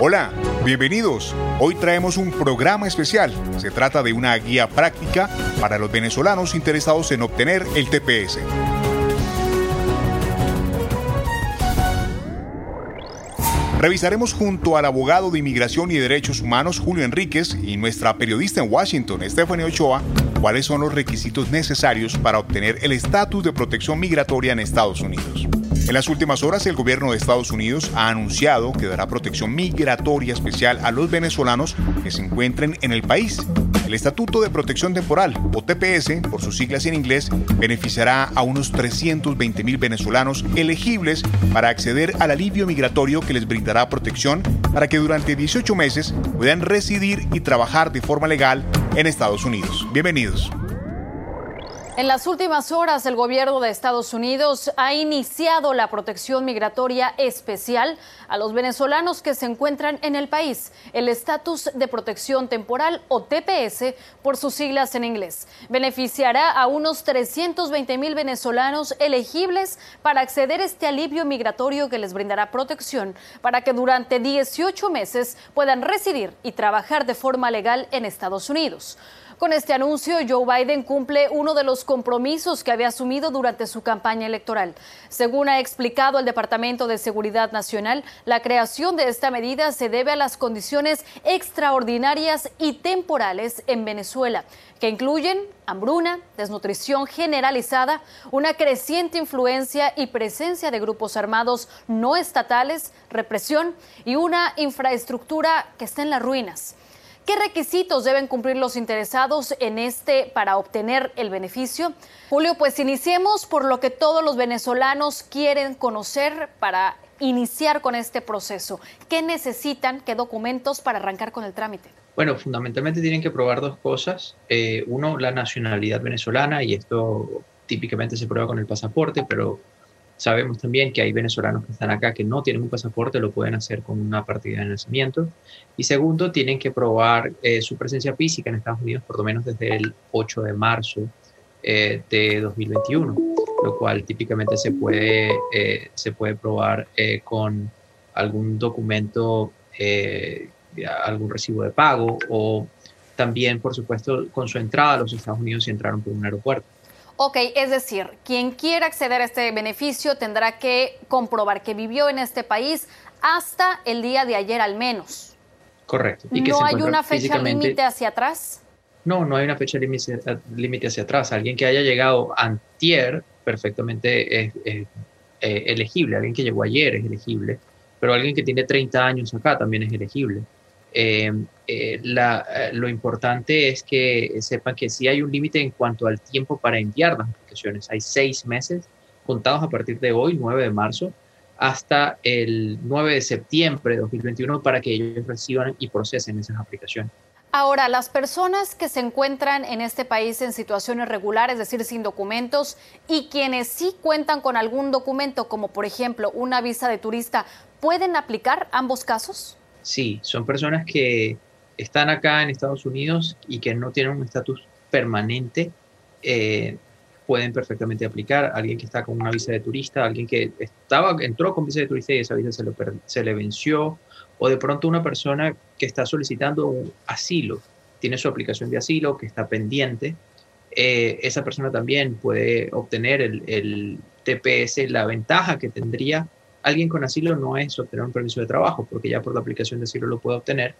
Hola, bienvenidos. Hoy traemos un programa especial. Se trata de una guía práctica para los venezolanos interesados en obtener el TPS. Revisaremos junto al abogado de Inmigración y Derechos Humanos Julio Enríquez y nuestra periodista en Washington, Stephanie Ochoa, cuáles son los requisitos necesarios para obtener el estatus de protección migratoria en Estados Unidos. En las últimas horas, el gobierno de Estados Unidos ha anunciado que dará protección migratoria especial a los venezolanos que se encuentren en el país. El Estatuto de Protección Temporal, o TPS, por sus siglas en inglés, beneficiará a unos 320 mil venezolanos elegibles para acceder al alivio migratorio que les brindará protección para que durante 18 meses puedan residir y trabajar de forma legal en Estados Unidos. Bienvenidos. En las últimas horas, el gobierno de Estados Unidos ha iniciado la protección migratoria especial a los venezolanos que se encuentran en el país, el estatus de protección temporal o TPS por sus siglas en inglés. Beneficiará a unos 320 mil venezolanos elegibles para acceder a este alivio migratorio que les brindará protección para que durante 18 meses puedan residir y trabajar de forma legal en Estados Unidos. Con este anuncio, Joe Biden cumple uno de los compromisos que había asumido durante su campaña electoral. Según ha explicado el Departamento de Seguridad Nacional, la creación de esta medida se debe a las condiciones extraordinarias y temporales en Venezuela, que incluyen hambruna, desnutrición generalizada, una creciente influencia y presencia de grupos armados no estatales, represión y una infraestructura que está en las ruinas. ¿Qué requisitos deben cumplir los interesados en este para obtener el beneficio? Julio, pues iniciemos por lo que todos los venezolanos quieren conocer para iniciar con este proceso. ¿Qué necesitan, qué documentos para arrancar con el trámite? Bueno, fundamentalmente tienen que probar dos cosas. Eh, uno, la nacionalidad venezolana, y esto típicamente se prueba con el pasaporte, pero Sabemos también que hay venezolanos que están acá que no tienen un pasaporte, lo pueden hacer con una partida de nacimiento. Y segundo, tienen que probar eh, su presencia física en Estados Unidos por lo menos desde el 8 de marzo eh, de 2021, lo cual típicamente se puede, eh, se puede probar con algún documento, algún recibo de pago o también, por supuesto, con su entrada a los Estados Unidos si entraron por un aeropuerto. Ok, es decir, quien quiera acceder a este beneficio tendrá que comprobar que vivió en este país hasta el día de ayer al menos. Correcto. ¿Y ¿No hay una fecha límite hacia atrás? No, no hay una fecha límite hacia atrás. Alguien que haya llegado antier perfectamente es, eh, elegible. Alguien que llegó ayer es elegible. Pero alguien que tiene 30 años acá también es elegible. Eh, eh, eh, lo importante es que sepan que sí hay un límite en cuanto al tiempo para enviar las aplicaciones. Hay seis meses contados a partir de hoy, 9 de marzo, hasta el 9 de septiembre de 2021 para que ellos reciban y procesen esas aplicaciones. Ahora, las personas que se encuentran en este país en situaciones regulares, es decir, sin documentos, y quienes sí cuentan con algún documento, como por ejemplo una visa de turista, ¿pueden aplicar ambos casos? Sí, son personas que están acá en Estados Unidos y que no tienen un estatus permanente, eh, pueden perfectamente aplicar. Alguien que está con una visa de turista, alguien que estaba, entró con visa de turista y esa visa se, le venció, o de pronto una persona que está solicitando asilo, tiene su aplicación de asilo que está pendiente, eh, esa persona también puede obtener el TPS, la ventaja que tendría alguien con asilo no es obtener un permiso de trabajo, porque ya por la aplicación de asilo lo puede obtener,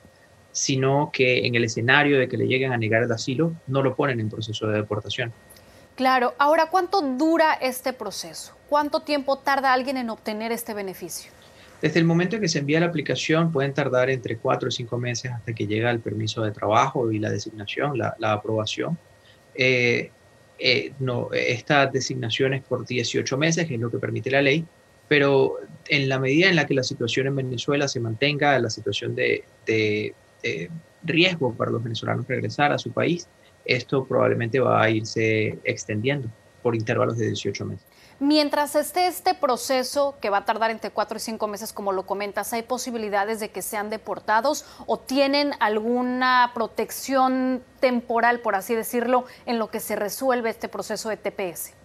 sino que en el escenario de que le lleguen a negar el asilo, no lo ponen en proceso de deportación. Claro, ahora, ¿cuánto dura este proceso? ¿Cuánto tiempo tarda alguien en obtener este beneficio? Desde el momento en que se envía la aplicación pueden tardar entre cuatro y cinco meses hasta que llega el permiso de trabajo y la designación, la, aprobación. Eh, eh, no, esta designación es por 18 meses, que es lo que permite la ley, pero en la medida en la que la situación en Venezuela se mantenga, la situación de, riesgo para los venezolanos regresar a su país, esto probablemente va a irse extendiendo por intervalos de 18 meses. Mientras esté este proceso, que va a tardar entre cuatro y cinco meses, como lo comentas, ¿hay posibilidades de que sean deportados o tienen alguna protección temporal, por así decirlo, en lo que se resuelve este proceso de TPS?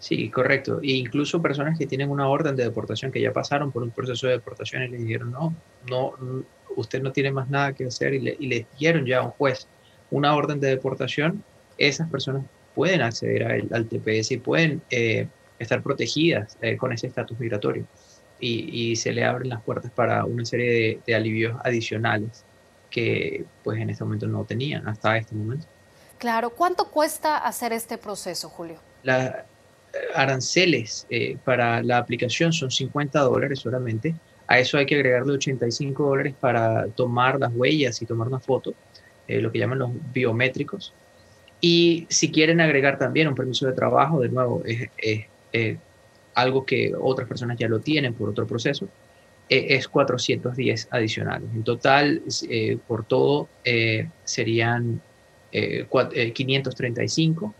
Sí, correcto. E incluso personas que tienen una orden de deportación, que ya pasaron por un proceso de deportación y le dijeron, no, no, usted no tiene más nada que hacer y le, y le dieron ya a un juez una orden de deportación, esas personas pueden acceder al TPS y pueden... Eh, estar protegidas eh, con ese estatus migratorio. Y, se le abren las puertas para una serie de, alivios adicionales que pues en este momento no tenían hasta este momento. Claro, ¿cuánto cuesta hacer este proceso, Julio? Eh, aranceles eh, para la aplicación son 50 dólares solamente. A eso hay que agregarle 85 dólares para tomar las huellas y tomar una foto, lo que llaman los biométricos. Y si quieren agregar también un permiso de trabajo, de nuevo, es, es eh, algo que otras personas ya lo tienen por otro proceso, eh, es 410 adicionales. En total, eh, por todo, serían 535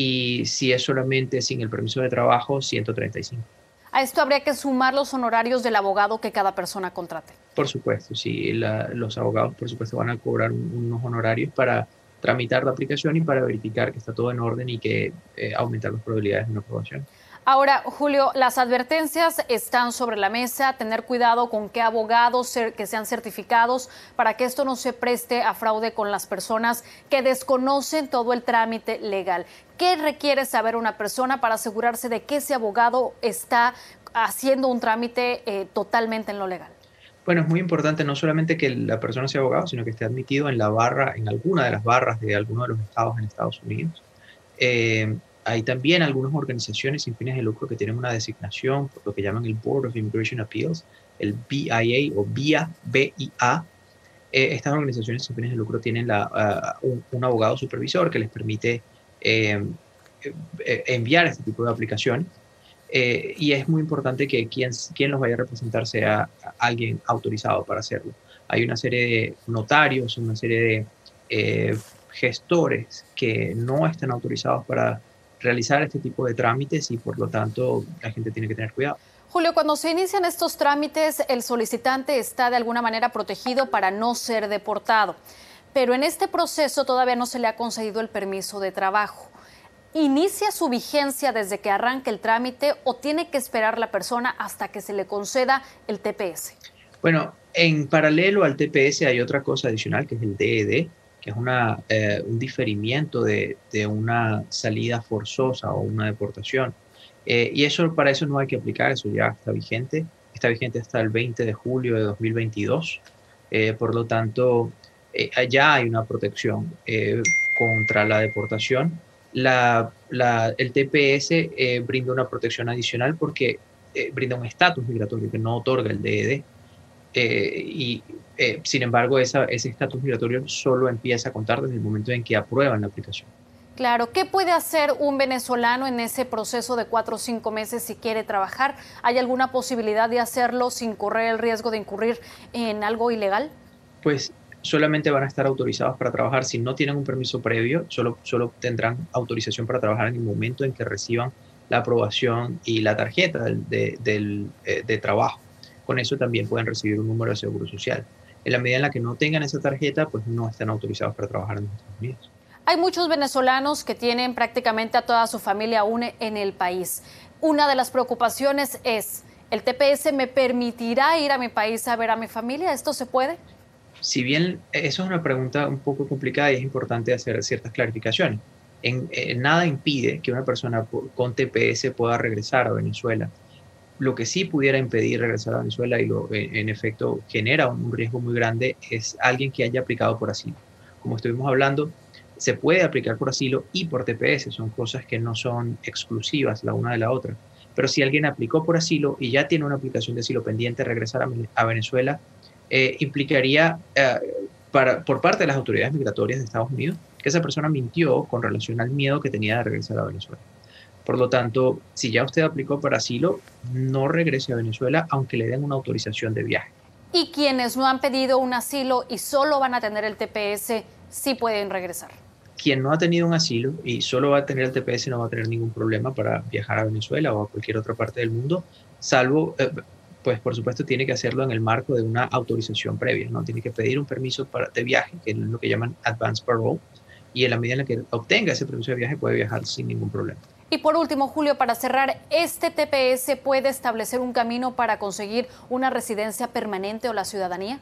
y si es solamente sin el permiso de trabajo, 135. A esto habría que sumar los honorarios del abogado que cada persona contrate. Por supuesto, sí, los abogados por supuesto van a cobrar unos honorarios para tramitar la aplicación y para verificar que está todo en orden y que aumentar las probabilidades de una aprobación. Ahora, Julio, las advertencias están sobre la mesa, tener cuidado con qué abogados que sean certificados para que esto no se preste a fraude con las personas que desconocen todo el trámite legal. ¿Qué requiere saber una persona para asegurarse de que ese abogado está haciendo un trámite eh, totalmente en lo legal? Bueno, es muy importante no solamente que la persona sea abogado, sino que esté admitido en la barra, en alguna de las barras de alguno de los estados en Estados Unidos. Eh, hay también algunas organizaciones sin fines de lucro que tienen una designación por lo que llaman el Board of Immigration Appeals, el BIA o BIA, BIA. Eh, estas organizaciones sin fines de lucro tienen la, ah, un, abogado supervisor que les permite em, eh, enviar este tipo de aplicaciones. Eh, y es muy importante que quien, quien los vaya a representar sea alguien autorizado para hacerlo. Hay una serie de notarios, una serie de gestores que no están autorizados para realizar este tipo de trámites y por lo tanto la gente tiene que tener cuidado. Julio, cuando se inician estos trámites, el solicitante está de alguna manera protegido para no ser deportado, pero en este proceso todavía no se le ha concedido el permiso de trabajo. ¿Inicia su vigencia desde que arranque el trámite o tiene que esperar la persona hasta que se le conceda el TPS? Bueno, en paralelo al TPS hay otra cosa adicional que es el DED, que es una, eh, un diferimiento de, una salida forzosa o una deportación. Eh, y eso para eso no hay que aplicar, eso ya está vigente, está vigente hasta el 20 de julio de 2022. Eh, por lo tanto, ya hay una protección contra la deportación. La, la, el TPS brinda una protección adicional porque brinda un estatus migratorio que no otorga el DED. Y eh, sin embargo, ese estatus migratorio solo empieza a contar desde el momento en que aprueban la aplicación. Claro, ¿qué puede hacer un venezolano en ese proceso de cuatro o cinco meses si quiere trabajar? ¿Hay alguna posibilidad de hacerlo sin correr el riesgo de incurrir en algo ilegal? Pues solamente van a estar autorizados para trabajar si no tienen un permiso previo, solo, solo tendrán autorización para trabajar en el momento en que reciban la aprobación y la tarjeta de, eh, de trabajo. Con eso también pueden recibir un número de seguro social en la medida en la que no tengan esa tarjeta, pues no están autorizados para trabajar en Estados Unidos. Hay muchos venezolanos que tienen prácticamente a toda su familia aún en el país. Una de las preocupaciones es, ¿el TPS me permitirá ir a mi país a ver a mi familia? ¿Esto se puede? Si bien eso es una pregunta un poco complicada y es importante hacer ciertas clarificaciones. En, nada impide que una persona con TPS pueda regresar a Venezuela. Lo que sí pudiera impedir regresar a Venezuela y lo, en, efecto genera un riesgo muy grande es alguien que haya aplicado por asilo. Como estuvimos hablando, se puede aplicar por asilo y por TPS, son cosas que no son exclusivas la una de la otra. Pero si alguien aplicó por asilo y ya tiene una aplicación de asilo pendiente, regresar a, Venezuela eh, implicaría eh, para, por parte de las autoridades migratorias de Estados Unidos que esa persona mintió con relación al miedo que tenía de regresar a Venezuela. Por lo tanto, si ya usted aplicó para asilo, no regrese a Venezuela aunque le den una autorización de viaje. Y quienes no han pedido un asilo y solo van a tener el TPS, sí pueden regresar. Quien no ha tenido un asilo y solo va a tener el TPS no va a tener ningún problema para viajar a Venezuela o a cualquier otra parte del mundo, salvo, eh, pues por supuesto tiene que hacerlo en el marco de una autorización previa, ¿no? Tiene que pedir un permiso para, de viaje, que es lo que llaman advance parole, y en la medida en la que obtenga ese permiso de viaje puede viajar sin ningún problema. Y por último, Julio, para cerrar, ¿este TPS puede establecer un camino para conseguir una residencia permanente o la ciudadanía?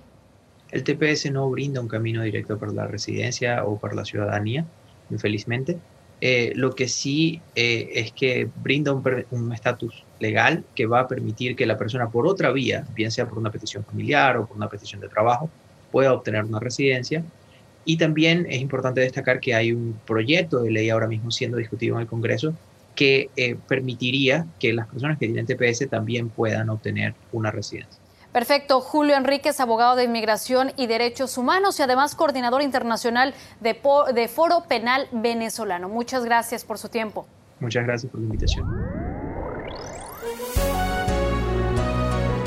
El TPS no brinda un camino directo para la residencia o para la ciudadanía, infelizmente. Eh, lo que sí eh, es que brinda un estatus legal que va a permitir que la persona por otra vía, bien sea por una petición familiar o por una petición de trabajo, pueda obtener una residencia y también es importante destacar que hay un proyecto de ley ahora mismo siendo discutido en el Congreso que eh, permitiría que las personas que tienen TPS también puedan obtener una residencia. Perfecto. Julio Enríquez, abogado de inmigración y derechos humanos y además coordinador internacional de, de Foro Penal Venezolano. Muchas gracias por su tiempo. Muchas gracias por la invitación.